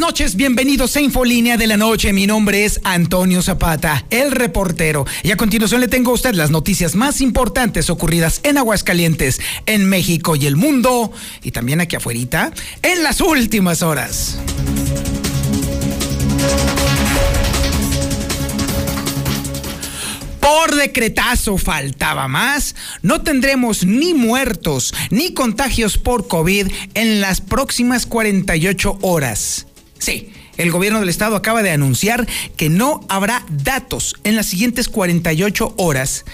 Noches, bienvenidos a Infolínea de la Noche. Mi nombre es Antonio Zapata, el reportero. Y a continuación le tengo a usted las noticias más importantes ocurridas en Aguascalientes, en México y el mundo, y también aquí afuera, en las últimas horas. Por decretazo faltaba más, no tendremos ni muertos ni contagios por COVID en las próximas 48 horas. Sí, el gobierno del estado acaba de anunciar que no habrá datos en las siguientes 48 horas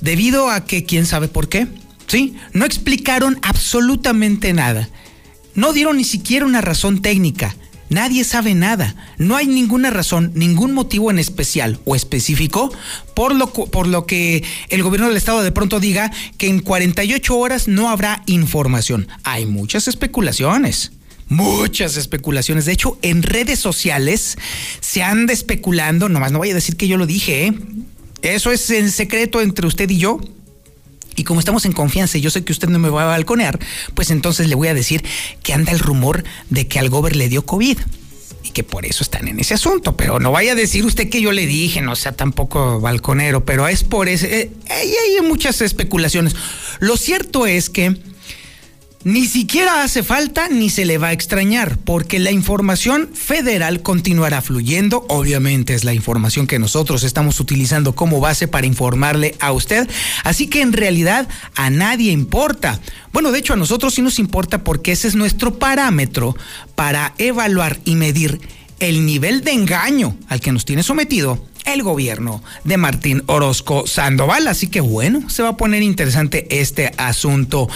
debido a que quién sabe por qué. Sí, no explicaron absolutamente nada. No dieron ni siquiera una razón técnica. Nadie sabe nada. No hay ninguna razón, ningún motivo en especial o específico por lo, por lo que el gobierno del estado de pronto diga que en 48 horas no habrá información. Hay muchas especulaciones. Muchas especulaciones. De hecho, en redes sociales se anda especulando, nomás no voy a decir que yo lo dije, ¿eh? Eso es en secreto entre usted y yo. Y como estamos en confianza y yo sé que usted no me va a balconear, pues entonces le voy a decir que anda el rumor de que al gober le dio COVID y que por eso están en ese asunto. Pero no vaya a decir usted que yo le dije, no sea tampoco balconero, pero es por ese. Eh, hay muchas especulaciones. Lo cierto es que ni siquiera hace falta ni se le va a extrañar, porque la información federal continuará fluyendo. Obviamente es la información que nosotros estamos utilizando como base para informarle a usted. Así que en realidad a nadie importa. Bueno, de hecho a nosotros sí nos importa porque ese es nuestro parámetro para evaluar y medir el nivel de engaño al que nos tiene sometido el gobierno de Martín Orozco Sandoval. Así que bueno, se va a poner interesante este asunto.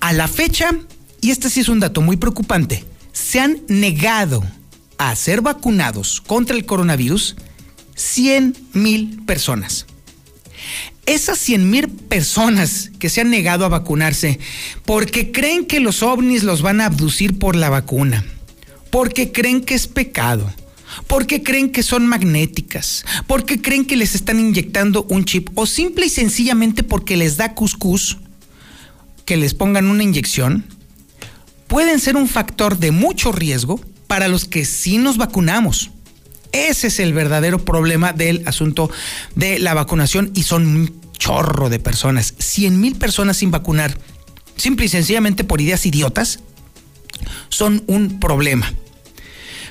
A la fecha, y este sí es un dato muy preocupante, se han negado a ser vacunados contra el coronavirus 100 mil personas. Esas 100 mil personas que se han negado a vacunarse porque creen que los ovnis los van a abducir por la vacuna, porque creen que es pecado, porque creen que son magnéticas, porque creen que les están inyectando un chip o simple y sencillamente porque les da cuscús que les pongan una inyección, pueden ser un factor de mucho riesgo para los que sí nos vacunamos. Ese es el verdadero problema del asunto de la vacunación y son un chorro de personas, 100 mil personas sin vacunar, simple y sencillamente por ideas idiotas, son un problema.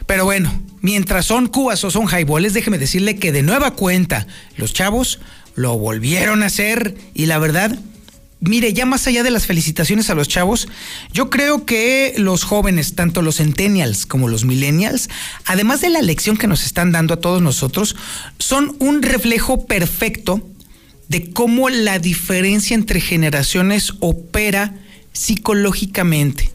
Pero bueno, mientras son cubas o son highballs, déjeme decirle que de nueva cuenta los chavos lo volvieron a hacer y la verdad, mire, ya más allá de las felicitaciones a los chavos, yo creo que los jóvenes, tanto los centennials como los millennials, además de la lección que nos están dando a todos nosotros, son un reflejo perfecto de cómo la diferencia entre generaciones opera psicológicamente.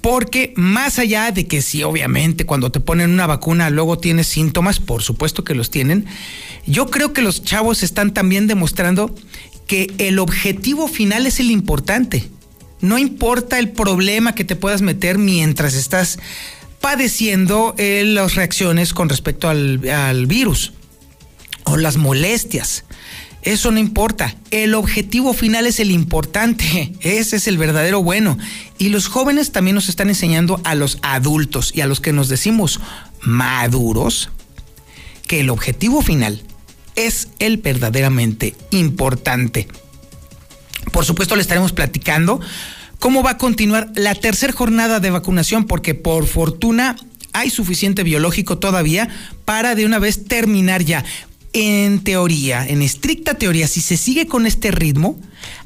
Porque más allá de que sí, obviamente, cuando te ponen una vacuna luego tienes síntomas, por supuesto que los tienen, yo creo que los chavos están también demostrando que el objetivo final es el importante. No importa el problema que te puedas meter mientras estás padeciendo eh, las reacciones con respecto al, al virus o las molestias. Eso no importa. El objetivo final es el importante. Ese es el verdadero bueno. Y los jóvenes también nos están enseñando a los adultos y a los que nos decimos maduros que el objetivo final es el verdaderamente importante. Por supuesto, le estaremos platicando cómo va a continuar la tercera jornada de vacunación, porque por fortuna hay suficiente biológico todavía para de una vez terminar ya en teoría, en estricta teoría, si se sigue con este ritmo,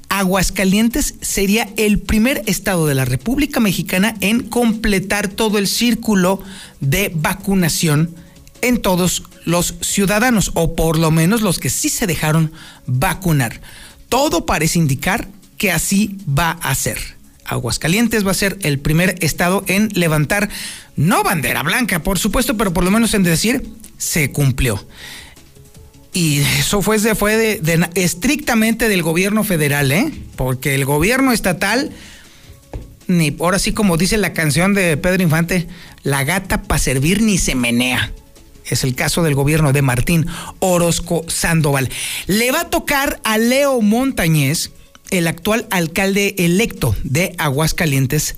Aguascalientes sería el primer estado de la República Mexicana en completar todo el círculo de vacunación en todos los ciudadanos, o por lo menos los que sí se dejaron vacunar. Todo parece indicar que así va a ser. Aguascalientes va a ser el primer estado en levantar, no bandera blanca, por supuesto, pero por lo menos en decir, se cumplió. Y eso fue, fue de, estrictamente del gobierno federal, ¿eh? porque el gobierno estatal, ni ahora sí como dice la canción de Pedro Infante, la gata para servir ni se menea. Es el caso del gobierno de Martín Orozco Sandoval. Le va a tocar a Leo Montañez, el actual alcalde electo de Aguascalientes,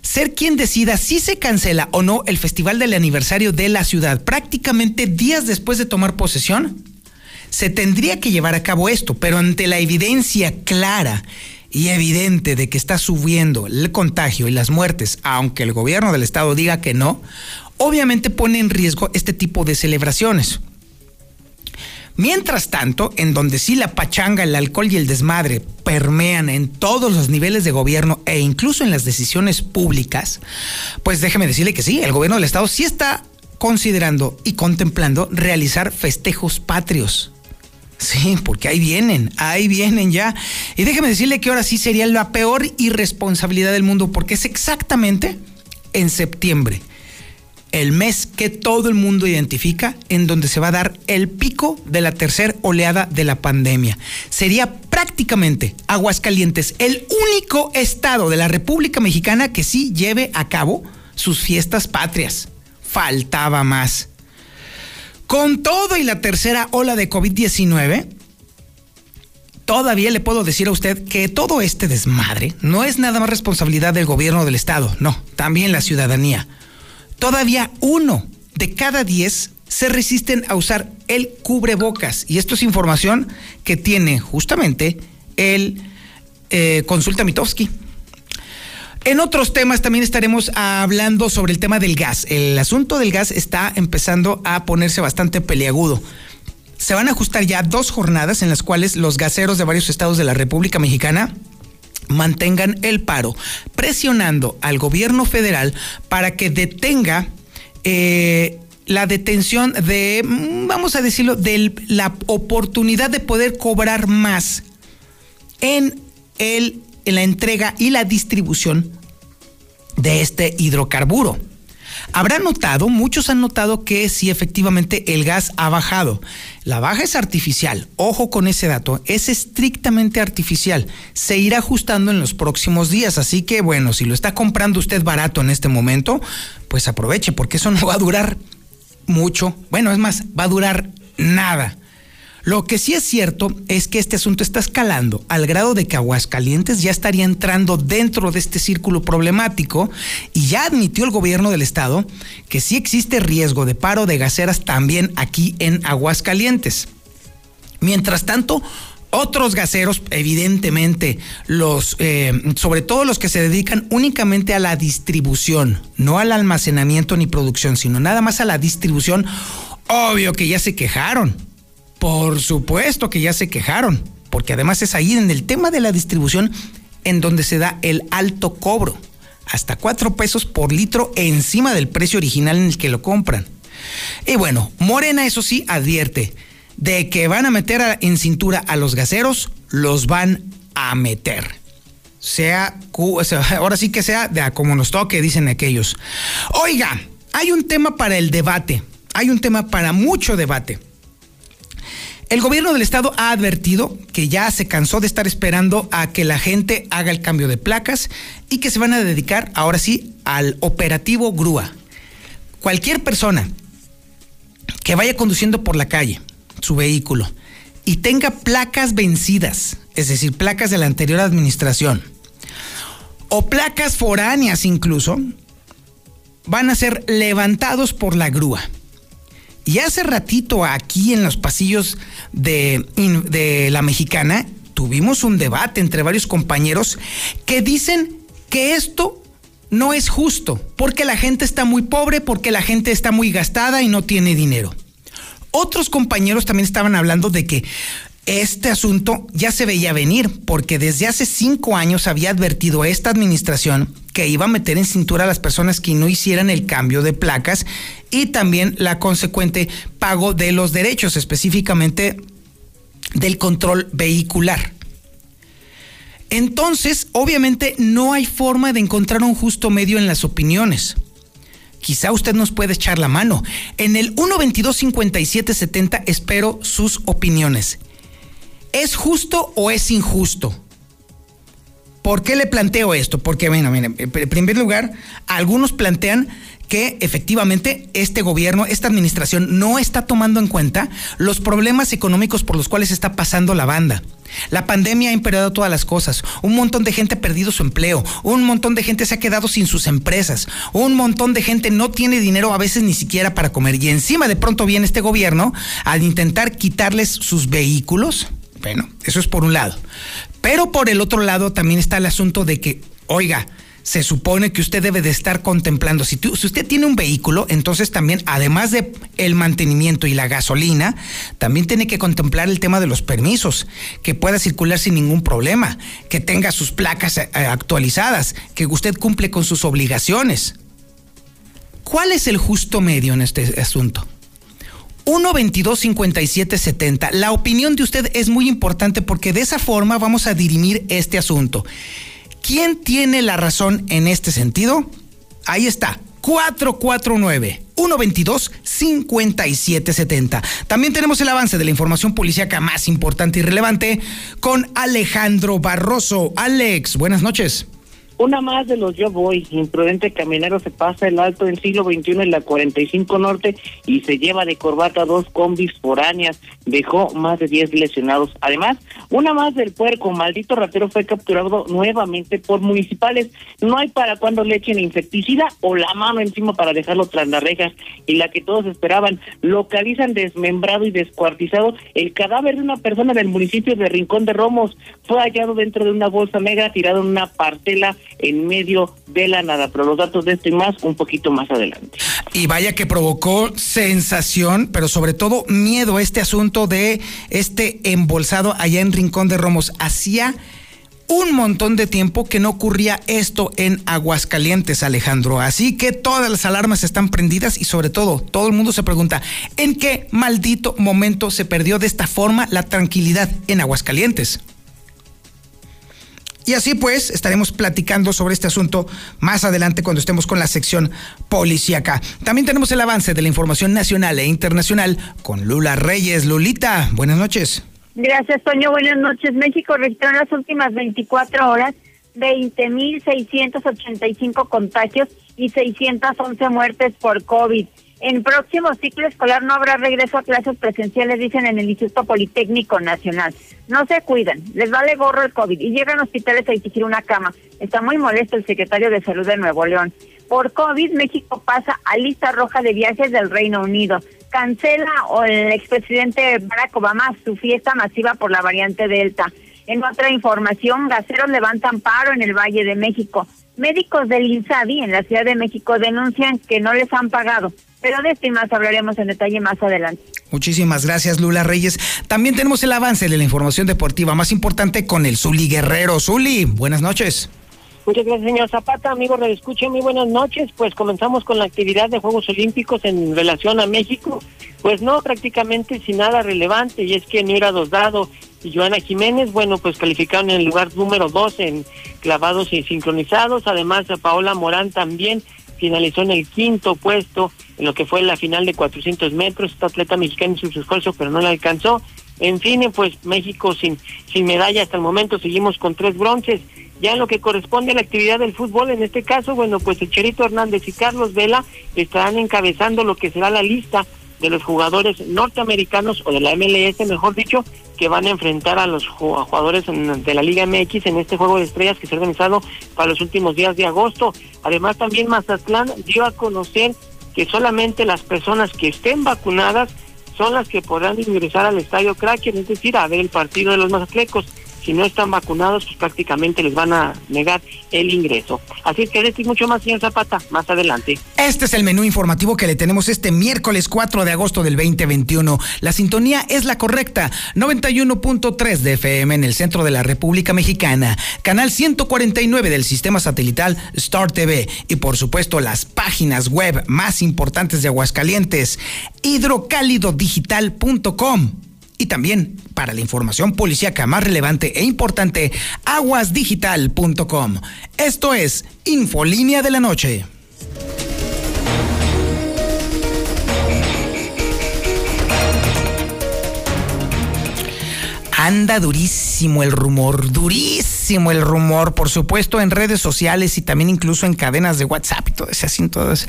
ser quien decida si se cancela o no el festival del aniversario de la ciudad. Prácticamente días después de tomar posesión, se tendría que llevar a cabo esto, pero ante la evidencia clara y evidente de que está subiendo el contagio y las muertes, aunque el gobierno del estado diga que no, obviamente pone en riesgo este tipo de celebraciones. Mientras tanto, en donde sí la pachanga, el alcohol y el desmadre permean en todos los niveles de gobierno e incluso en las decisiones públicas, pues déjeme decirle que sí, el gobierno del estado sí está considerando y contemplando realizar festejos patrios. Sí, porque ahí vienen, ahí vienen ya. Y déjeme decirle que ahora sí sería la peor irresponsabilidad del mundo, porque es exactamente en septiembre, el mes que todo el mundo identifica en donde se va a dar el pico de la tercera oleada de la pandemia. Sería prácticamente Aguascalientes el único estado de la República Mexicana que sí lleve a cabo sus fiestas patrias. Faltaba más. Con todo y la tercera ola de COVID-19, todavía le puedo decir a usted que todo este desmadre no es nada más responsabilidad del gobierno del estado, no, también la ciudadanía. Todavía uno de cada diez se resisten a usar el cubrebocas. Y esto es información que tiene justamente el eh, Consulta Mitowski. En otros temas también estaremos hablando sobre el tema del gas. El asunto del gas está empezando a ponerse bastante peleagudo. Se van a ajustar ya dos jornadas en las cuales los gaseros de varios estados de la República Mexicana mantengan el paro, presionando al gobierno federal para que detenga eh, la detención de, mm, vamos a decirlo, de la oportunidad de poder cobrar más en el en la entrega y la distribución de este hidrocarburo. Habrán notado, muchos han notado que si efectivamente el gas ha bajado. La baja es artificial, ojo con ese dato, es estrictamente artificial. Se irá ajustando en los próximos días, así que bueno, si lo está comprando usted barato en este momento, pues aproveche, porque eso no va a durar mucho. Bueno, es más, va a durar nada. Lo que sí es cierto es que este asunto está escalando al grado de que Aguascalientes ya estaría entrando dentro de este círculo problemático y ya admitió el gobierno del estado que sí existe riesgo de paro de gaseras también aquí en Aguascalientes. Mientras tanto, otros gaseros, evidentemente, los, eh, sobre todo los que se dedican únicamente a la distribución, no al almacenamiento ni producción, sino nada más a la distribución, obvio que ya se quejaron. Por supuesto que ya se quejaron, porque además es ahí en el tema de la distribución en donde se da el alto cobro, hasta cuatro pesos por litro encima del precio original en el que lo compran. Y bueno, Morena eso sí advierte de que van a meter en cintura a los gaseros, los van a meter. Sea, ahora sí que sea de a como nos toque, dicen aquellos. Oiga, hay un tema para el debate, hay un tema para mucho debate. El gobierno del estado ha advertido que ya se cansó de estar esperando a que la gente haga el cambio de placas y que se van a dedicar ahora sí al operativo grúa. Cualquier persona que vaya conduciendo por la calle su vehículo y tenga placas vencidas, es decir, placas de la anterior administración, o placas foráneas incluso, van a ser levantados por la grúa. Y hace ratito aquí en los pasillos de, la mexicana tuvimos un debate entre varios compañeros que dicen que esto no es justo, porque la gente está muy pobre, porque la gente está muy gastada y no tiene dinero. Otros compañeros también estaban hablando de que este asunto ya se veía venir, porque desde hace cinco años había advertido a esta administración que iba a meter en cintura a las personas que no hicieran el cambio de placas y también la consecuente pago de los derechos, específicamente del control vehicular. Entonces, obviamente no hay forma de encontrar un justo medio en las opiniones. Quizá usted nos puede echar la mano. En el 122 5770 espero sus opiniones. ¿Es justo o es injusto? ¿Por qué le planteo esto? Porque, bueno, miren, en primer lugar, algunos plantean que efectivamente este gobierno, esta administración no está tomando en cuenta los problemas económicos por los cuales está pasando la banda. La pandemia ha empeorado todas las cosas. Un montón de gente ha perdido su empleo. Un montón de gente se ha quedado sin sus empresas. Un montón de gente no tiene dinero a veces ni siquiera para comer. Y encima de pronto viene este gobierno al intentar quitarles sus vehículos. Bueno, eso es por un lado. Pero por el otro lado también está el asunto de que, oiga, se supone que usted debe de estar contemplando. Si, si, usted tiene un vehículo, entonces también, además de el mantenimiento y la gasolina, también tiene que contemplar el tema de los permisos, que pueda circular sin ningún problema, que tenga sus placas eh, actualizadas, que usted cumple con sus obligaciones. ¿Cuál es el justo medio en este asunto? 1 22 57 70. La opinión de usted es muy importante porque de esa forma vamos a dirimir este asunto. ¿Quién tiene la razón en este sentido? Ahí está, 449 122 5770. También tenemos el avance de la información policíaca más importante y relevante con Alejandro Barroso. Alex, buenas noches. Una más de los yo voy. Imprudente caminero se pasa el alto en siglo XXI en la 45 Norte y se lleva de corbata dos combis foráneas. Dejó más de 10 lesionados. Además, una más del puerco. Maldito ratero fue capturado nuevamente por municipales. No hay para cuando le echen insecticida o la mano encima para dejarlo tras las rejas. Y la que todos esperaban. Localizan desmembrado y descuartizado el cadáver de una persona del municipio de Rincón de Romos. Fue hallado dentro de una bolsa negra tirado en una partela en medio de la nada. Pero los datos de esto y más un poquito más adelante. Y vaya que provocó sensación, pero sobre todo miedo este asunto de este embolsado allá en Rincón de Romos. Hacía un montón de tiempo que no ocurría esto en Aguascalientes, Alejandro. Así que todas las alarmas están prendidas y sobre todo todo el mundo se pregunta, ¿en qué maldito momento se perdió de esta forma la tranquilidad en Aguascalientes? Y así pues, estaremos platicando sobre este asunto más adelante cuando estemos con la sección policíaca. También tenemos el avance de la información nacional e internacional con Lula Reyes. Lulita, buenas noches. Gracias, Toño. Buenas noches. México registró en las últimas 24 horas 20.685 contagios y 611 muertes por COVID. En próximo ciclo escolar no habrá regreso a clases presenciales, dicen en el Instituto Politécnico Nacional. No se cuidan, les vale gorro el COVID y llegan a hospitales a exigir una cama. Está muy molesto el secretario de Salud de Nuevo León. Por COVID, México pasa a lista roja de viajes del Reino Unido. Cancela el expresidente Barack Obama su fiesta masiva por la variante Delta. En otra información, gaseros levantan paro en el Valle de México. Médicos del INSABI en la Ciudad de México denuncian que no les han pagado. Pero de esto y más hablaremos en detalle más adelante. Muchísimas gracias, Lula Reyes. También tenemos el avance de la información deportiva más importante con el Zuli Guerrero. Zuli, buenas noches. Muchas gracias, señor Zapata. Amigos, le escucho muy buenas noches. Pues comenzamos con la actividad de Juegos Olímpicos en relación a México. Pues no, prácticamente sin nada relevante. Y es que Mira Dosdado y Joana Jiménez, bueno, pues calificaron en el lugar número dos en clavados y sincronizados. Además, Paola Morán también finalizó en el quinto puesto en lo que fue la final de 400 metros. Esta atleta mexicana hizo su esfuerzo, pero no la alcanzó. En fin, pues México sin, sin medalla hasta el momento, seguimos con tres bronces. Ya en lo que corresponde a la actividad del fútbol, en este caso, bueno, pues el Cherito Hernández y Carlos Vela estarán encabezando lo que será la lista de los jugadores norteamericanos o de la MLS, mejor dicho, que van a enfrentar a los jugadores de la Liga MX en este juego de estrellas que se ha organizado para los últimos días de agosto. Además, también Mazatlán dio a conocer que solamente las personas que estén vacunadas son las que podrán ingresar al estadio Kraken, es decir, a ver el partido de los mazatlecos si no están vacunados, pues prácticamente les van a negar el ingreso. Así es que decir mucho más, señor Zapata, más adelante. Este es el menú informativo que le tenemos este miércoles 4 de agosto del 2021. La sintonía es la correcta, 91.3 de FM en el centro de la República Mexicana, canal 149 del sistema satelital Star TV y por supuesto las páginas web más importantes de Aguascalientes, hidrocálidodigital.com y también para la información policíaca más relevante e importante, aguasdigital.com. Esto es Infolínea de la Noche. Anda durísimo el rumor, durísimo el rumor, por supuesto en redes sociales y también incluso en cadenas de WhatsApp y todo ese.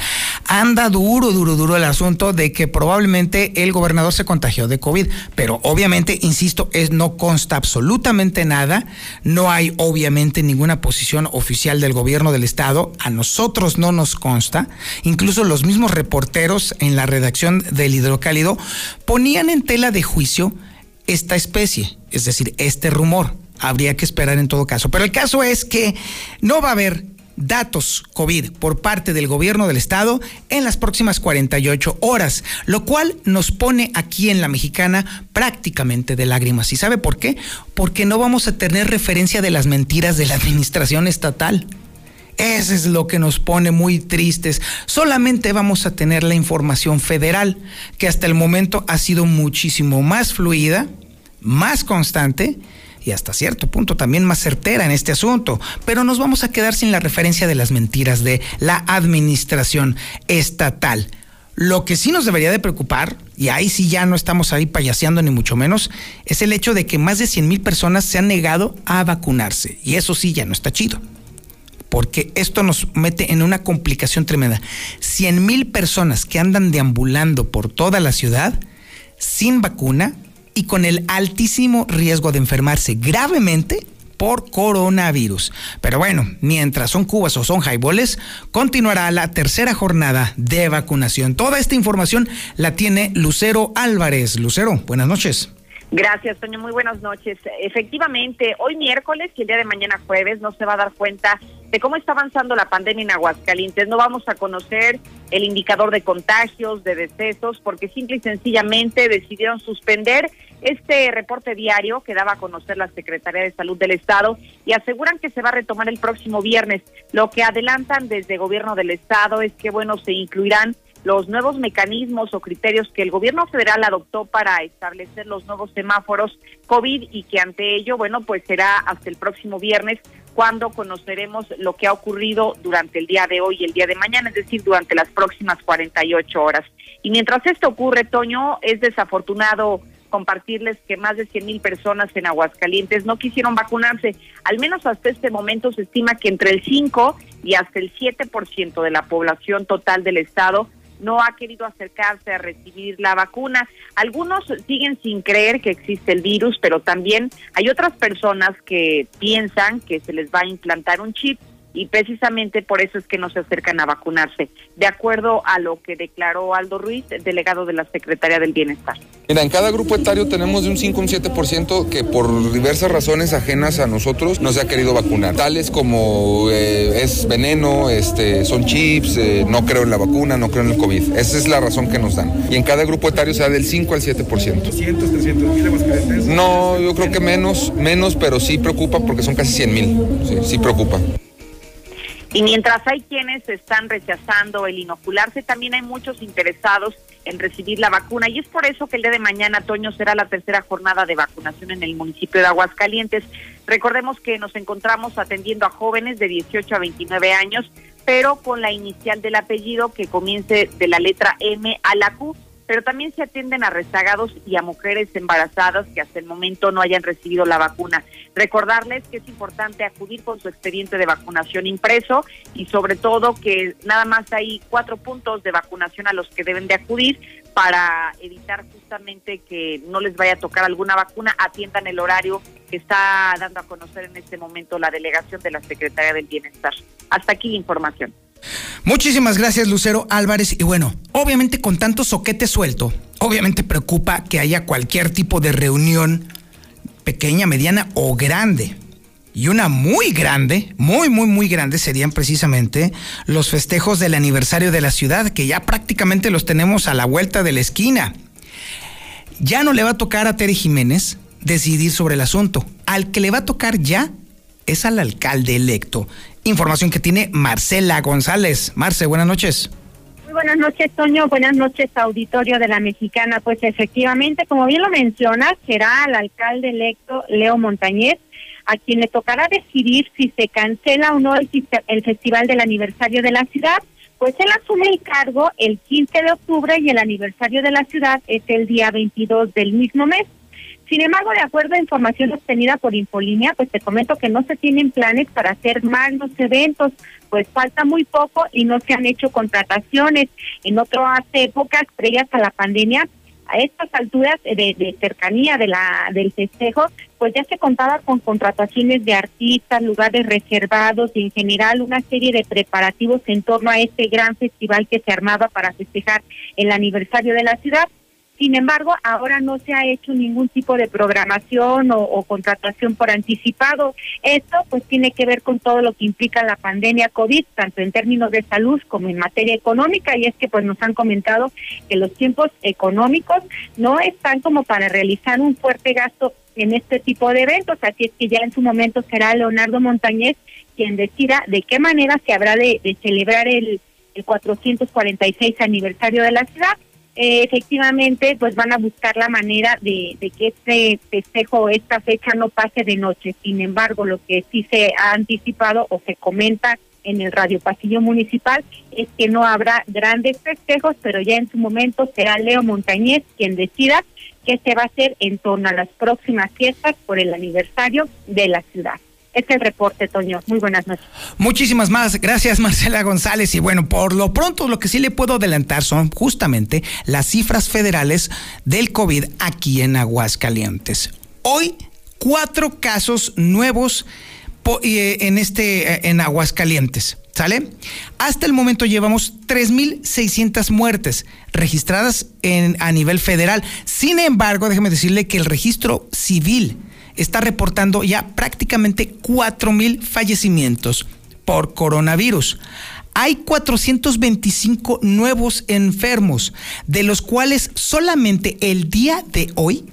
Anda duro, duro, duro el asunto de que probablemente el gobernador se contagió de COVID, pero obviamente, insisto, es no consta absolutamente nada, no hay obviamente ninguna posición oficial del gobierno del estado, a nosotros no nos consta, incluso los mismos reporteros en la redacción del Hidrocálido ponían en tela de juicio esta especie, es decir, este rumor. Habría que esperar en todo caso. Pero el caso es que no va a haber datos COVID por parte del gobierno del estado en las próximas 48 horas, lo cual nos pone aquí en la mexicana prácticamente de lágrimas. ¿Y sabe por qué? Porque no vamos a tener referencia de las mentiras de la administración estatal. Eso es lo que nos pone muy tristes. Solamente vamos a tener la información federal, que hasta el momento ha sido muchísimo más fluida, más constante y hasta cierto punto también más certera en este asunto, pero nos vamos a quedar sin la referencia de las mentiras de la administración estatal. Lo que sí nos debería de preocupar, y ahí sí ya no estamos ahí payaseando ni mucho menos, es el hecho de que más de 100 mil personas se han negado a vacunarse. Y eso sí ya no está chido. Porque esto nos mete en una complicación tremenda. 100 mil personas que andan deambulando por toda la ciudad sin vacuna y con el altísimo riesgo de enfermarse gravemente por coronavirus. Pero bueno, mientras son cubas o son jaiboles, continuará la tercera jornada de vacunación. Toda esta información la tiene Lucero Álvarez. Lucero, buenas noches. Gracias, Toño. Muy buenas noches. Efectivamente, hoy miércoles y el día de mañana jueves no se va a dar cuenta de cómo está avanzando la pandemia en Aguascalientes. No vamos a conocer el indicador de contagios, de decesos, porque simple y sencillamente decidieron suspender este reporte diario que daba a conocer la Secretaría de Salud del Estado y aseguran que se va a retomar el próximo viernes. Lo que adelantan desde gobierno del Estado es que, bueno, se incluirán los nuevos mecanismos o criterios que el gobierno federal adoptó para establecer los nuevos semáforos COVID y que ante ello, bueno, pues será hasta el próximo viernes cuando conoceremos lo que ha ocurrido durante el día de hoy y el día de mañana, es decir, durante las próximas 48 horas. Y mientras esto ocurre, Toño, es desafortunado compartirles que más de 100 mil personas en Aguascalientes no quisieron vacunarse. Al menos hasta este momento se estima que entre el 5 y hasta el 7% de la población total del estado no ha querido acercarse a recibir la vacuna. Algunos siguen sin creer que existe el virus, pero también hay otras personas que piensan que se les va a implantar un chip y precisamente por eso es que no se acercan a vacunarse, de acuerdo a lo que declaró Aldo Ruiz, delegado de la Secretaría del Bienestar. Mira, en cada grupo etario tenemos de un 5 a un 7% que por diversas razones ajenas a nosotros no se ha querido vacunar, tales como eh, es veneno, este, son chips, eh, no creo en la vacuna, no creo en el COVID. Esa es la razón que nos dan. Y en cada grupo etario se da del 5 al 7%. 200, 300 mil No, yo creo que menos, menos, pero sí preocupa porque son casi 100 mil. Sí, sí preocupa. Y mientras hay quienes están rechazando el inocularse, también hay muchos interesados en recibir la vacuna. Y es por eso que el día de mañana, Toño, será la tercera jornada de vacunación en el municipio de Aguascalientes. Recordemos que nos encontramos atendiendo a jóvenes de 18 a 29 años, pero con la inicial del apellido que comience de la letra M a la Q pero también se atienden a rezagados y a mujeres embarazadas que hasta el momento no hayan recibido la vacuna. Recordarles que es importante acudir con su expediente de vacunación impreso y sobre todo que nada más hay cuatro puntos de vacunación a los que deben de acudir para evitar justamente que no les vaya a tocar alguna vacuna, atiendan el horario que está dando a conocer en este momento la delegación de la Secretaría del Bienestar. Hasta aquí información. Muchísimas gracias, Lucero Álvarez. Y bueno, obviamente con tanto soquete suelto, obviamente preocupa que haya cualquier tipo de reunión pequeña, mediana o grande. Y una muy grande, muy, muy, muy grande serían precisamente los festejos del aniversario de la ciudad, que ya prácticamente los tenemos a la vuelta de la esquina. Ya no le va a tocar a Tere Jiménez decidir sobre el asunto. Al que le va a tocar ya es al alcalde electo. Información que tiene Marcela González. Marce, buenas noches. Muy buenas noches, Toño. Buenas noches, auditorio de la Mexicana. Pues efectivamente, como bien lo mencionas, será el alcalde electo Leo Montañez a quien le tocará decidir si se cancela o no el, el festival del aniversario de la ciudad. Pues él asume el cargo el 15 de octubre y el aniversario de la ciudad es el día 22 del mismo mes. Sin embargo, de acuerdo a información obtenida por Infolínea, pues te comento que no se tienen planes para hacer magnos eventos, pues falta muy poco y no se han hecho contrataciones. En otras épocas, previas a la pandemia, a estas alturas de, cercanía de la del festejo, pues ya se contaba con contrataciones de artistas, lugares reservados y en general una serie de preparativos en torno a este gran festival que se armaba para festejar el aniversario de la ciudad. Sin embargo, ahora no se ha hecho ningún tipo de programación o, contratación por anticipado. Esto pues tiene que ver con todo lo que implica la pandemia COVID, tanto en términos de salud como en materia económica, y es que pues nos han comentado que los tiempos económicos no están como para realizar un fuerte gasto en este tipo de eventos, así es que ya en su momento será Leonardo Montañez quien decida de qué manera se habrá de, celebrar el, el 446 aniversario de la ciudad eh, efectivamente pues van a buscar la manera de, que este festejo, esta fecha no pase de noche. Sin embargo, lo que sí se ha anticipado o se comenta en el Radio Pasillo Municipal es que no habrá grandes festejos, pero ya en su momento será Leo Montañez quien decida qué se va a hacer en torno a las próximas fiestas por el aniversario de la ciudad. Es el reporte, Toño. Muy buenas noches. Muchísimas más. Gracias, Marcela González. Y bueno, por lo pronto, lo que sí le puedo adelantar son justamente las cifras federales del COVID aquí en Aguascalientes. Hoy, cuatro casos nuevos eh, en este eh, en Aguascalientes. ¿Sale? Hasta el momento llevamos 3.600 muertes registradas a nivel federal. Sin embargo, déjeme decirle que el registro civil está reportando ya prácticamente 4 mil fallecimientos por coronavirus. Hay 425 nuevos enfermos, de los cuales solamente el día de hoy,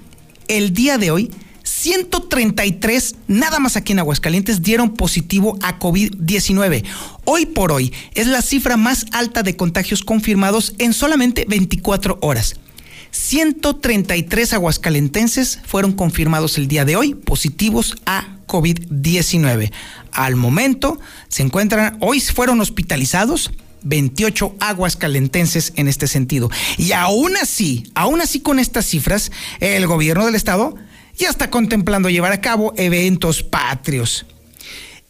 el día de hoy, 133, nada más aquí en Aguascalientes, dieron positivo a COVID-19. Hoy por hoy es la cifra más alta de contagios confirmados en solamente 24 horas. 133 aguascalentenses fueron confirmados el día de hoy positivos a COVID-19. Al momento se encuentran, hoy fueron hospitalizados 28 aguascalentenses en este sentido. Y aún así, aún así con estas cifras, el gobierno del estado ya está contemplando llevar a cabo eventos patrios.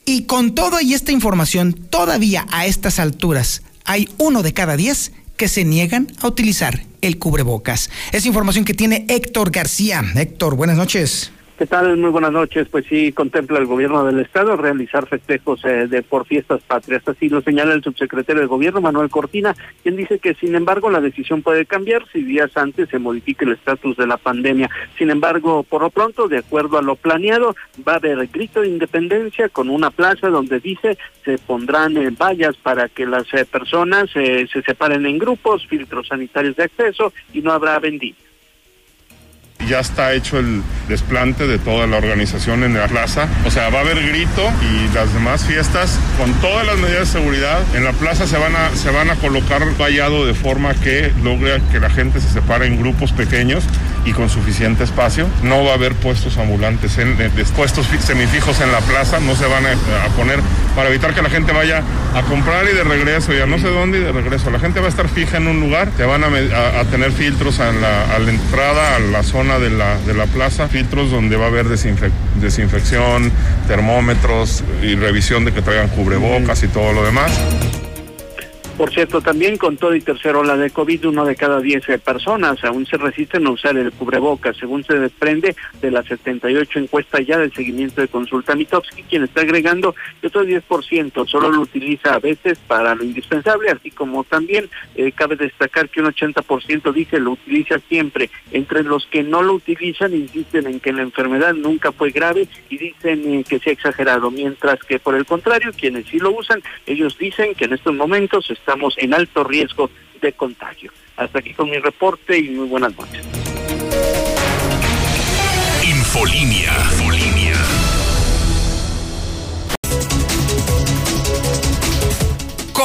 Y con todo y esta información, todavía a estas alturas, hay uno de cada diez que se niegan a utilizar el cubrebocas. Es información que tiene Héctor García. Héctor, buenas noches. ¿Qué tal? Muy buenas noches. Pues sí, contempla el gobierno del estado realizar festejos eh, de por fiestas patrias. Así lo señala el subsecretario del gobierno, Manuel Cortina, quien dice que sin embargo la decisión puede cambiar si días antes se modifique el estatus de la pandemia. Sin embargo, por lo pronto, de acuerdo a lo planeado, va a haber grito de independencia con una plaza donde dice se pondrán eh, vallas para que las eh, personas se separen en grupos, filtros sanitarios de acceso y no habrá vendidas. Ya está hecho el desplante de toda la organización en la plaza. O sea, va a haber grito y las demás fiestas con todas las medidas de seguridad. En la plaza se van a, se van a colocar vallado de forma que logre que la gente se separe en grupos pequeños y con suficiente espacio. No va a haber puestos ambulantes, en, puestos semifijos en la plaza, no se van a, poner para evitar que la gente vaya a comprar y de regreso, ya no sé dónde y de regreso. La gente va a estar fija en un lugar, te van a, tener filtros a la, a la entrada, a la zona de la, de la plaza, filtros donde va a haber desinfección, termómetros y revisión de que traigan cubrebocas y todo lo demás. Por cierto, también con todo y tercera ola de COVID, uno de cada diez personas aún se resisten a usar el cubrebocas, según se desprende de las 78 encuestas ya del seguimiento de consulta Mitowski, quien está agregando que otro 10% solo lo utiliza a veces para lo indispensable, así como también eh, cabe destacar que un 80% dice lo utiliza siempre. Entre los que no lo utilizan insisten en que la enfermedad nunca fue grave y dicen eh, que se ha exagerado, mientras que por el contrario, quienes sí lo usan, ellos dicen que en estos momentos estamos en alto riesgo de contagio. Hasta aquí con mi reporte y muy buenas noches.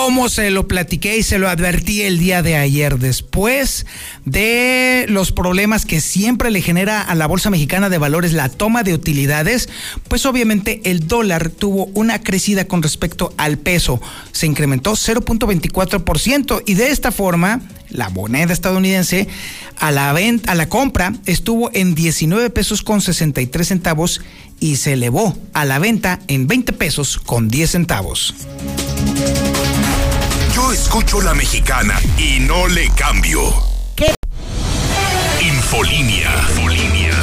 Como se lo platiqué y se lo advertí el día de ayer, después de los problemas que siempre le genera a la Bolsa Mexicana de Valores la toma de utilidades, pues obviamente el dólar tuvo una crecida con respecto al peso, se incrementó 0.24% y de esta forma la moneda estadounidense a la venta, a la compra estuvo en 19 pesos con 63 centavos y se elevó a la venta en 20 pesos con 10 centavos. Yo escucho la mexicana y no le cambio. ¿Qué? Infolinia. Infolinia.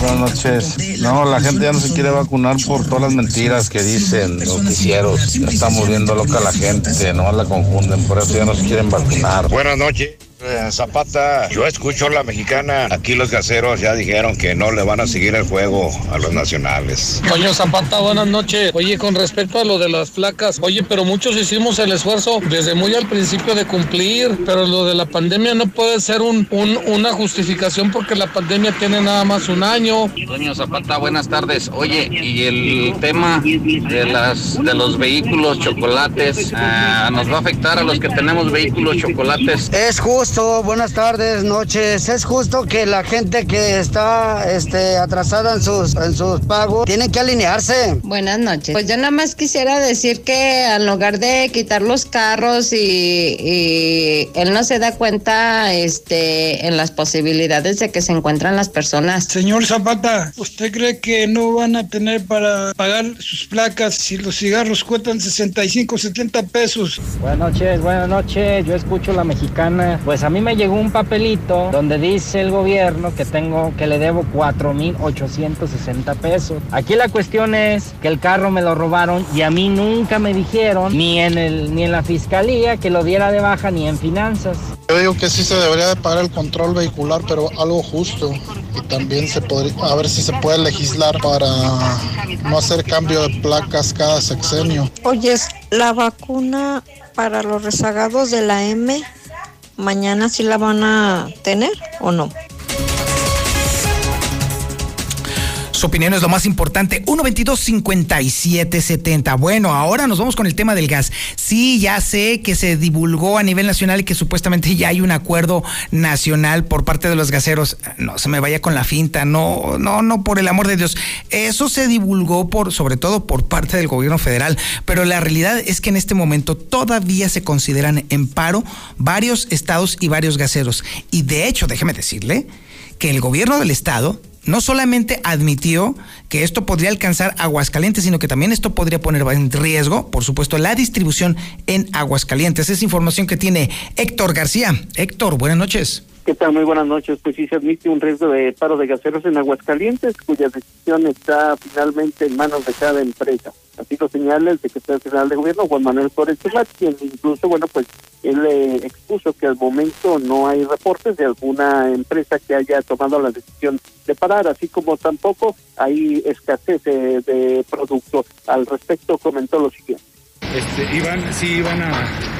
Buenas noches. No, la gente ya no se quiere vacunar por todas las mentiras que dicen los noticieros. Ya está muriendo loca la gente, no la confunden, por eso ya no se quieren vacunar. Buenas noches. Eh, Zapata, yo escucho la mexicana. Aquí los gaseros ya dijeron que no le van a seguir el juego a los nacionales. Coño Zapata, buenas noches. Oye, con respecto a lo de las placas, oye, pero muchos hicimos el esfuerzo desde muy al principio de cumplir, pero lo de la pandemia no puede ser un, un- una justificación porque la pandemia tiene nada más un año. Toño Zapata, buenas tardes. Oye, y el tema de las de los vehículos chocolates ah, nos va a afectar a los que tenemos vehículos chocolates. Es justo, buenas tardes, noches. Es justo que la gente que está este, atrasada en sus, en sus pagos tiene que alinearse. Buenas noches. Pues yo nada más quisiera decir que en lugar de quitar los carros y, y él no se da cuenta este, en las posibilidades de que se encuentran las personas. Señor Zapata, ¿usted cree que no van a tener para pagar sus placas si los cigarros cuestan 65, 70 pesos? Buenas noches, buenas noches. Yo escucho la mexicana. Pues a mí me llegó un papelito donde dice el gobierno que tengo que le debo 4.860 pesos. Aquí la cuestión es que el carro me lo robaron y a mí nunca me dijeron ni en el ni en la fiscalía que lo diera de baja ni en finanzas. Yo digo que sí se debería de pagar el control vehicular, pero algo justo. Y también se podría, a ver si se puede legislar para no hacer cambio de placas cada sexenio. Oye, la vacuna para los rezagados de la M, mañana sí la van a tener o no? Su opinión es lo más importante. 122-5770. Bueno, ahora nos vamos con el tema del gas. Sí, ya sé que se divulgó a nivel nacional y que supuestamente ya hay un acuerdo nacional por parte de los gaseros. No se me vaya con la finta. No, no, no, por el amor de Dios. Eso se divulgó por, sobre todo por parte del gobierno federal. Pero la realidad es que en este momento todavía se consideran en paro varios estados y varios gaseros. Y de hecho, déjeme decirle que el gobierno del estado no solamente admitió que esto podría alcanzar Aguascalientes, sino que también esto podría poner en riesgo, por supuesto, la distribución en Aguascalientes. Es información que tiene Héctor García. Héctor, buenas noches. ¿Qué tal? Muy buenas noches. Pues sí se admite un riesgo de paro de gaseros en Aguascalientes, cuya decisión está finalmente en manos de cada empresa. Así lo señala el secretario general de gobierno, Juan Manuel Flores Chelat, quien incluso, bueno, pues él eh, expuso que al momento no hay reportes de alguna empresa que haya tomado la decisión de parar, así como tampoco hay escasez de, producto. Al respecto comentó lo siguiente. Este, iban, sí iban a,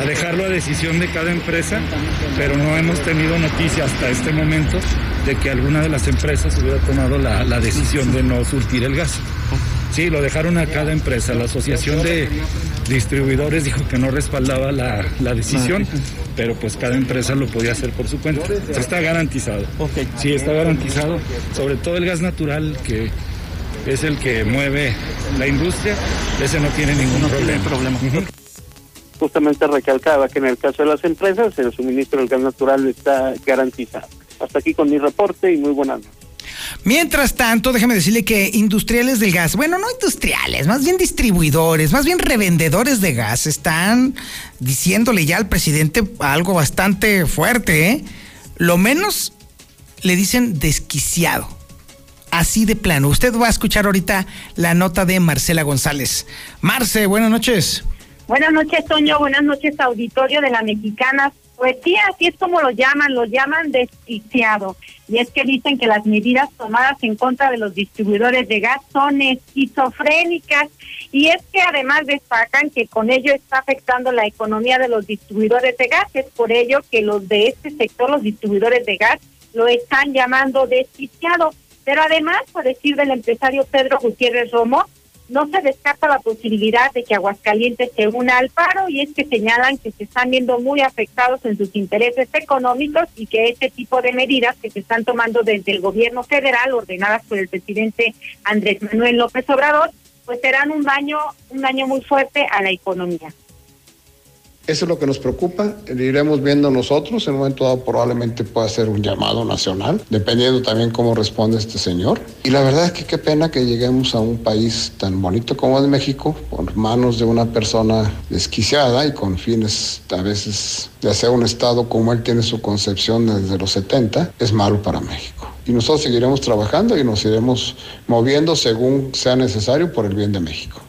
a dejarlo a decisión de cada empresa, pero no hemos tenido noticia hasta este momento de que alguna de las empresas hubiera tomado la, la decisión de no surtir el gas. Sí, lo dejaron a cada empresa. La Asociación de Distribuidores dijo que no respaldaba la, la decisión, pero pues cada empresa lo podía hacer por su cuenta. Está garantizado. Sí, está garantizado. Sobre todo el gas natural, que es el que mueve la industria, ese no tiene ningún problema. Justamente recalcaba que en el caso de las empresas el suministro del gas natural está garantizado. Hasta aquí con mi reporte y muy buenas noches. Mientras tanto, déjeme decirle que industriales del gas, bueno, no industriales, más bien distribuidores, más bien revendedores de gas, están diciéndole ya al presidente algo bastante fuerte, ¿eh? Lo menos le dicen desquiciado. Así de plano. Usted va a escuchar ahorita la nota de Marcela González. Marce, buenas noches. Buenas noches, Toño. Buenas noches, auditorio de la Mexicana. Pues sí, así es como lo llaman, lo llaman desquiciado. Y es que dicen que las medidas tomadas en contra de los distribuidores de gas son esquizofrénicas. Y es que además destacan que con ello está afectando la economía de los distribuidores de gas. Es por ello que los de este sector, los distribuidores de gas, lo están llamando desquiciado. Pero además, por decir del empresario Pedro Gutiérrez Romo, no se descarta la posibilidad de que Aguascalientes se una al paro y es que señalan que se están viendo muy afectados en sus intereses económicos y que este tipo de medidas que se están tomando desde el gobierno federal, ordenadas por el presidente Andrés Manuel López Obrador, pues serán un daño, un daño muy fuerte a la economía. Eso es lo que nos preocupa. Lo iremos viendo nosotros. En un momento dado probablemente pueda ser un llamado nacional, dependiendo también cómo responde este señor. Y la verdad es que qué pena que lleguemos a un país tan bonito como es México, por manos de una persona desquiciada y con fines a veces de hacer un Estado como él tiene su concepción desde los 70, es malo para México. Y nosotros seguiremos trabajando y nos iremos moviendo según sea necesario por el bien de México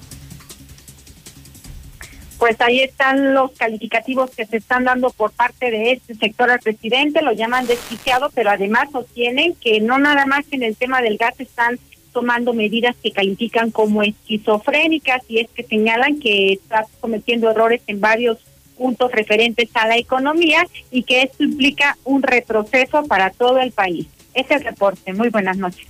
pues ahí están los calificativos que se están dando por parte de este sector al presidente, lo llaman desquiciado, pero además sostienen que no nada más en el tema del gas están tomando medidas que califican como esquizofrénicas y es que señalan que está cometiendo errores en varios puntos referentes a la economía y que esto implica un retroceso para todo el país. Ese es el reporte. Muy buenas noches.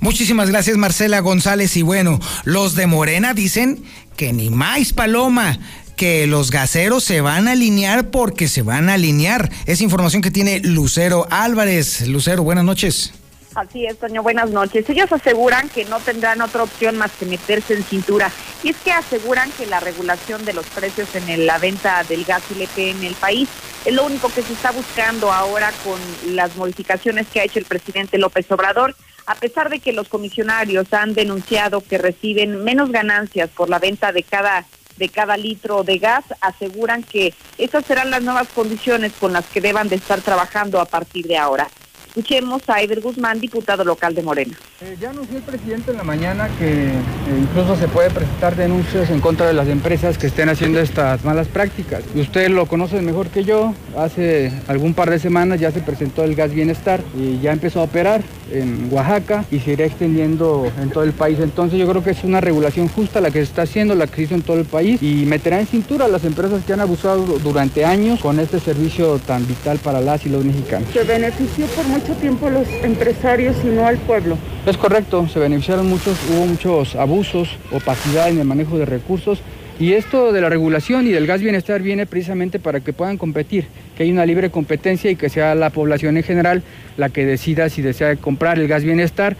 Muchísimas gracias, Marcela González. Y bueno, los de Morena dicen que ni más paloma, que los gaseros se van a alinear porque se van a alinear. Es información que tiene Lucero Álvarez. Lucero, buenas noches. Así es, Toño, buenas noches. Ellos aseguran que no tendrán otra opción más que meterse en cintura. Y es que aseguran que la regulación de los precios en la venta del gas LP en el país es lo único que se está buscando ahora con las modificaciones que ha hecho el presidente López Obrador. A pesar de que los comisionarios han denunciado que reciben menos ganancias por la venta de cada de cada litro de gas, aseguran que esas serán las nuevas condiciones con las que deban de estar trabajando a partir de ahora. Escuchemos a Ever Guzmán, diputado local de Morena. Eh, ya anunció el presidente en la mañana que eh, incluso se puede presentar denuncias en contra de las empresas que estén haciendo estas malas prácticas. Y usted lo conoce mejor que yo. Hace algún par de semanas ya se presentó el gas bienestar y ya empezó a operar en Oaxaca y se irá extendiendo en todo el país. Entonces yo creo que es una regulación justa la que se está haciendo, la que se hizo en todo el país y meterá en cintura a las empresas que han abusado durante años con este servicio tan vital para las y los mexicanos. Se benefició por mucho tiempo los empresarios y no al pueblo. Es correcto, se beneficiaron muchos, hubo muchos abusos, opacidad en el manejo de recursos y esto de la regulación y del gas bienestar viene precisamente para que puedan competir, que haya una libre competencia y que sea la población en general la que decida si desea comprar el gas bienestar.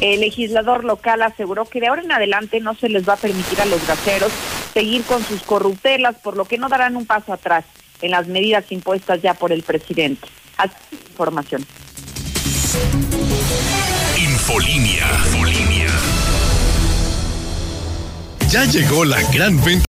El legislador local aseguró que de ahora en adelante no se les va a permitir a los gaseros seguir con sus corruptelas, por lo que no darán un paso atrás en las medidas impuestas ya por el presidente. Así información. Infolinia. Infolinia. Ya llegó la gran venta.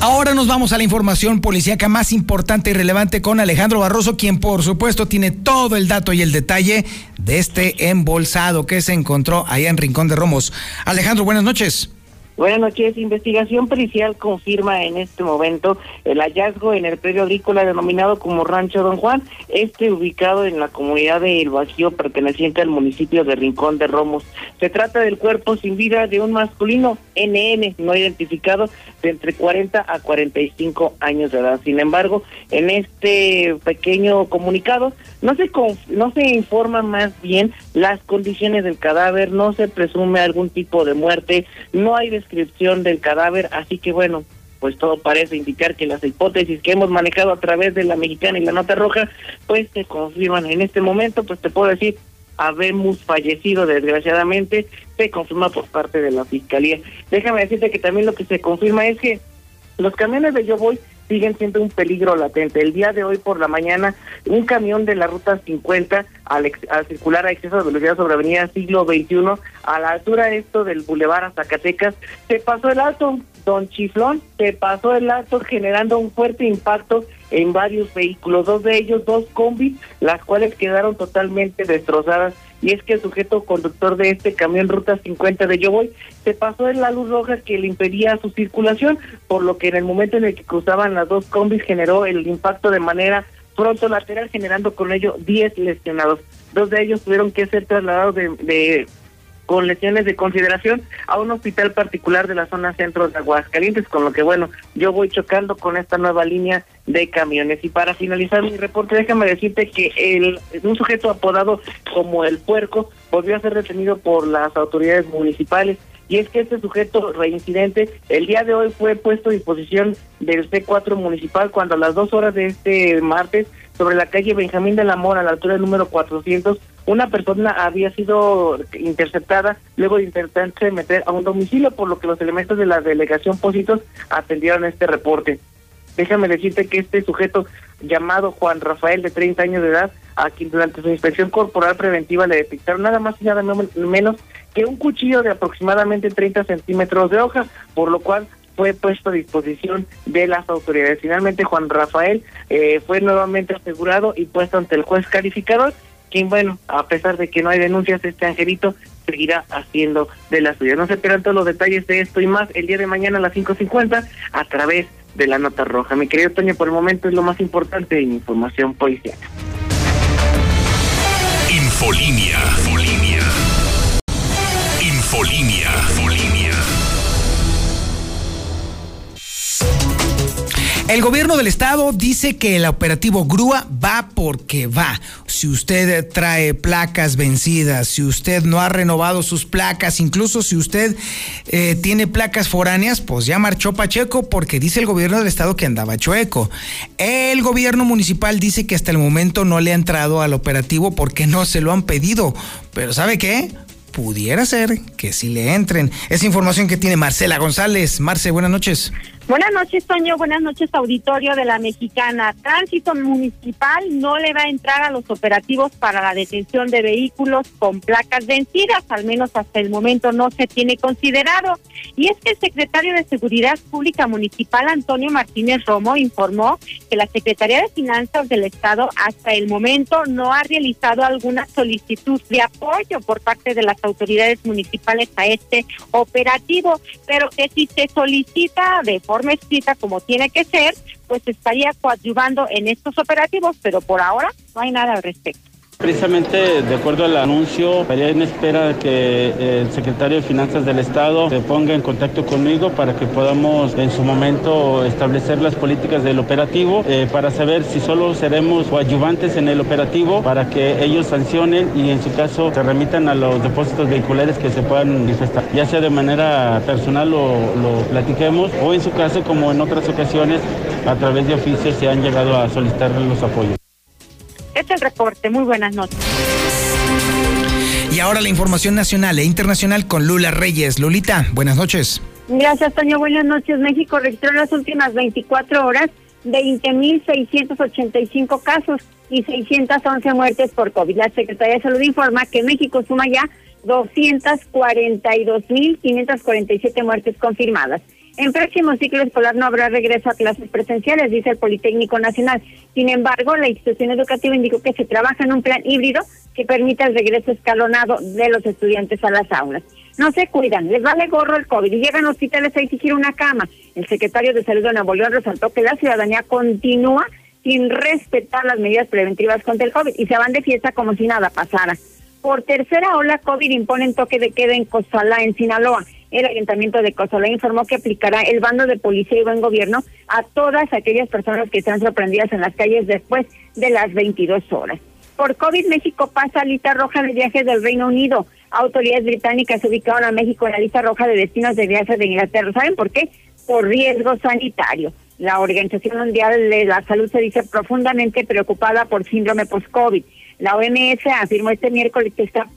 Ahora nos vamos a la información policíaca más importante y relevante con Alejandro Barroso, quien por supuesto tiene todo el dato y el detalle de este embolsado que se encontró allá en Rincón de Romos. Alejandro, buenas noches. Buenas noches. Investigación pericial confirma en este momento el hallazgo en el predio agrícola denominado como Rancho Don Juan, este ubicado en la comunidad de El Bajío perteneciente al municipio de Rincón de Romos. Se trata del cuerpo sin vida de un masculino NN no identificado de entre 40 a 45 años de edad. Sin embargo, en este pequeño comunicado no se no se informa más bien las condiciones del cadáver, no se presume algún tipo de muerte, no hay descripción del cadáver, así que bueno, pues todo parece indicar que las hipótesis que hemos manejado a través de la mexicana y la nota roja, pues se confirman en este momento, pues te puedo decir, habemos fallecido desgraciadamente, se confirma por parte de la fiscalía. Déjame decirte que también lo que se confirma es que los camiones de Yo Voy siguen siendo un peligro latente. El día de hoy por la mañana, un camión de la ruta 50 al, circular a exceso de velocidad sobre Avenida Siglo XXI, a la altura esto del Boulevard a Zacatecas, se pasó el alto, don Chiflón, se pasó el alto generando un fuerte impacto en varios vehículos, dos de ellos, dos combis, las cuales quedaron totalmente destrozadas y es que el sujeto conductor de este camión Ruta 50 de Yo Voy se pasó en la luz roja que le impedía su circulación, por lo que en el momento en el que cruzaban las dos combis generó el impacto de manera pronto lateral, generando con ello 10 lesionados. Dos de ellos tuvieron que ser trasladados de con lesiones de consideración a un hospital particular de la zona centro de Aguascalientes, con lo que bueno, yo voy chocando con esta nueva línea de camiones. Y para finalizar mi reporte, déjame decirte que el, un sujeto apodado como el puerco volvió a ser detenido por las autoridades municipales. Y es que este sujeto reincidente el día de hoy fue puesto a disposición del C4 municipal cuando a las dos horas de este martes sobre la calle Benjamín de la Mora, a la altura del número 400, una persona había sido interceptada luego de intentarse meter a un domicilio, por lo que los elementos de la delegación Positos atendieron este reporte. Déjame decirte que este sujeto llamado Juan Rafael, de 30 años de edad, a quien durante su inspección corporal preventiva le detectaron nada más y nada menos que un cuchillo de aproximadamente 30 centímetros de hoja, por lo cual fue puesto a disposición de las autoridades. Finalmente, Juan Rafael eh, fue nuevamente asegurado y puesto ante el juez calificador quien, bueno, a pesar de que no hay denuncias, este angelito seguirá haciendo de la suya. No se esperan todos los detalles de esto y más el día de mañana a las 5.50 a través de la nota roja. Mi querido Toño, por el momento es lo más importante en información policial. Infolinia. Infolinia. El gobierno del estado dice que el operativo Grúa va porque va. Si usted trae placas vencidas, si usted no ha renovado sus placas, incluso si usted eh, tiene placas foráneas, pues ya marchó Pacheco porque dice el gobierno del estado que andaba chueco. El gobierno municipal dice que hasta el momento no le ha entrado al operativo porque no se lo han pedido. Pero ¿sabe qué? pudiera ser que sí le entren. Es información que tiene Marcela González. Marce, buenas noches. Buenas noches, Toño. Buenas noches, auditorio de la Mexicana. Tránsito Municipal no le va a entrar a los operativos para la detención de vehículos con placas vencidas, al menos hasta el momento no se tiene considerado. Y es que el secretario de Seguridad Pública Municipal, Antonio Martínez Romo, informó que la Secretaría de Finanzas del Estado hasta el momento no ha realizado alguna solicitud de apoyo por parte de las autoridades municipales a este operativo, pero que si se solicita de escrita como tiene que ser, pues estaría coadyuvando en estos operativos, pero por ahora no hay nada al respecto. Precisamente de acuerdo al anuncio, estaría en espera que el secretario de Finanzas del Estado se ponga en contacto conmigo para que podamos en su momento establecer las políticas del operativo eh, para saber si solo seremos coadyuvantes en el operativo para que ellos sancionen y en su caso se remitan a los depósitos vehiculares que se puedan manifestar, ya sea de manera personal lo, lo platiquemos o en su caso como en otras ocasiones a través de oficios se han llegado a solicitar los apoyos. Este es el reporte. Muy buenas noches. Y ahora la información nacional e internacional con Lula Reyes. Lulita, buenas noches. Gracias, Toño. Buenas noches. México registró en las últimas 24 horas 20.685 casos y 611 muertes por COVID. La Secretaría de Salud informa que México suma ya 242.547 muertes confirmadas. En próximo ciclo escolar no habrá regreso a clases presenciales, dice el Politécnico Nacional. Sin embargo, la institución educativa indicó que se trabaja en un plan híbrido que permita el regreso escalonado de los estudiantes a las aulas. no se cuidan, les vale gorro el COVID y llegan a hospitales a exigir una cama. El secretario de Salud de Nuevo León resaltó que la ciudadanía continúa sin respetar las medidas preventivas contra el COVID y se van de fiesta como si nada pasara. Por tercera ola, COVID imponen toque de queda en Cozalá, en Sinaloa. El ayuntamiento de Cozalá informó que aplicará el bando de policía y buen gobierno a todas aquellas personas que están sorprendidas en las calles después de las 22 horas. Por COVID, México pasa a lista roja de viajes del Reino Unido. Autoridades británicas ubicaron a México en la lista roja de destinos de viajes de Inglaterra. ¿Saben por qué? Por riesgo sanitario. La Organización Mundial de la Salud se dice profundamente preocupada por síndrome post-COVID. La OMS afirmó este miércoles que está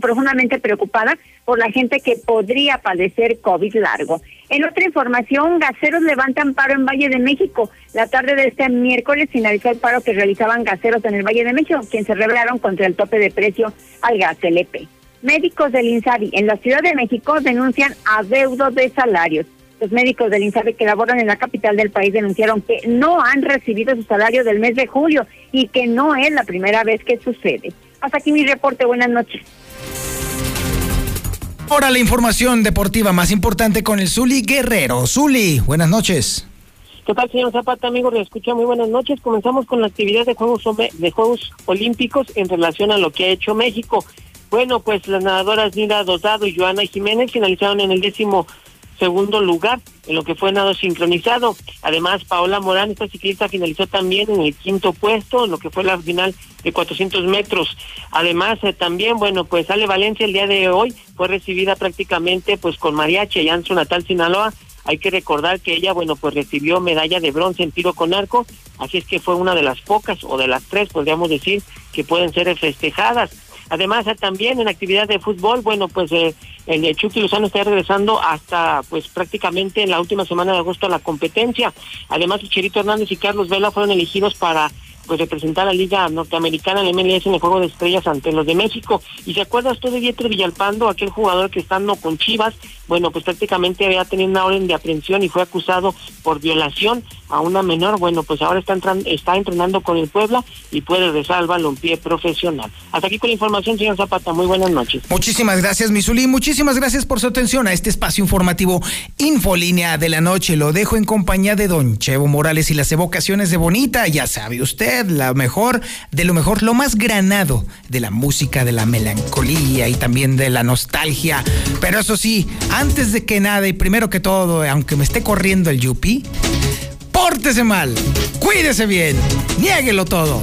profundamente preocupada por la gente que podría padecer COVID largo. En otra información, gaseros levantan paro en Valle de México. La tarde de este miércoles finalizó el paro que realizaban gaseros en el Valle de México, quienes se rebelaron contra el tope de precio al gas LP. Médicos del INSABI en la Ciudad de México denuncian adeudo de salarios. Los médicos del INSABI que laboran en la capital del país denunciaron que no han recibido su salario del mes de julio y que no es la primera vez que sucede. Hasta aquí mi reporte. Buenas noches. Ahora la información deportiva más importante con el Zuli Guerrero. Zuli, buenas noches. ¿Qué tal, señor Zapata, amigo? Le escucha muy buenas noches. Comenzamos con la actividad de Juegos, de Juegos Olímpicos en relación a lo que ha hecho México. Bueno, pues las nadadoras Nida Dosado y Joana Jiménez finalizaron en el décimo segundo lugar en lo que fue nado sincronizado. Además, Paola Morán, esta ciclista, finalizó también en el quinto puesto, en lo que fue la final de 400 metros. Además, eh, también, bueno, pues Ale Valencia el día de hoy fue recibida prácticamente pues con mariachi allá en natal Sinaloa. Hay que recordar que ella, bueno, pues recibió medalla de bronce en tiro con arco, así es que fue una de las pocas o de las tres, podríamos decir, que pueden ser festejadas. Además, eh, también en actividad de fútbol, bueno, pues eh, el Chucky Lozano está regresando hasta pues prácticamente en la última semana de agosto a la competencia. Además, Cherito Hernández y Carlos Vela fueron elegidos para pues representar a la Liga Norteamericana, el MLS en el Juego de Estrellas ante los de México. ¿Y se acuerda usted de Dieter Villalpando, aquel jugador que estando con Chivas, bueno, pues prácticamente había tenido una orden de aprehensión y fue acusado por violación a una menor? Bueno, pues ahora está, está entrenando con el Puebla y puede regresar al balompié profesional. Hasta aquí con la información, señor Zapata. Muy buenas noches. Muchísimas gracias, Misuli. Muchísimas gracias por su atención a este espacio informativo Infolínea de la Noche. Lo dejo en compañía de Don Chevo Morales y las evocaciones de Bonita. Ya sabe usted la mejor, de lo mejor, lo más granado de la música, de la melancolía y también de la nostalgia. Pero eso sí, antes de que nada y primero que todo, aunque me esté corriendo el yupi, pórtese mal, cuídese bien, niéguelo todo.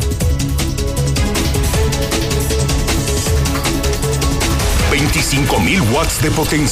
25.000 watts de potencia.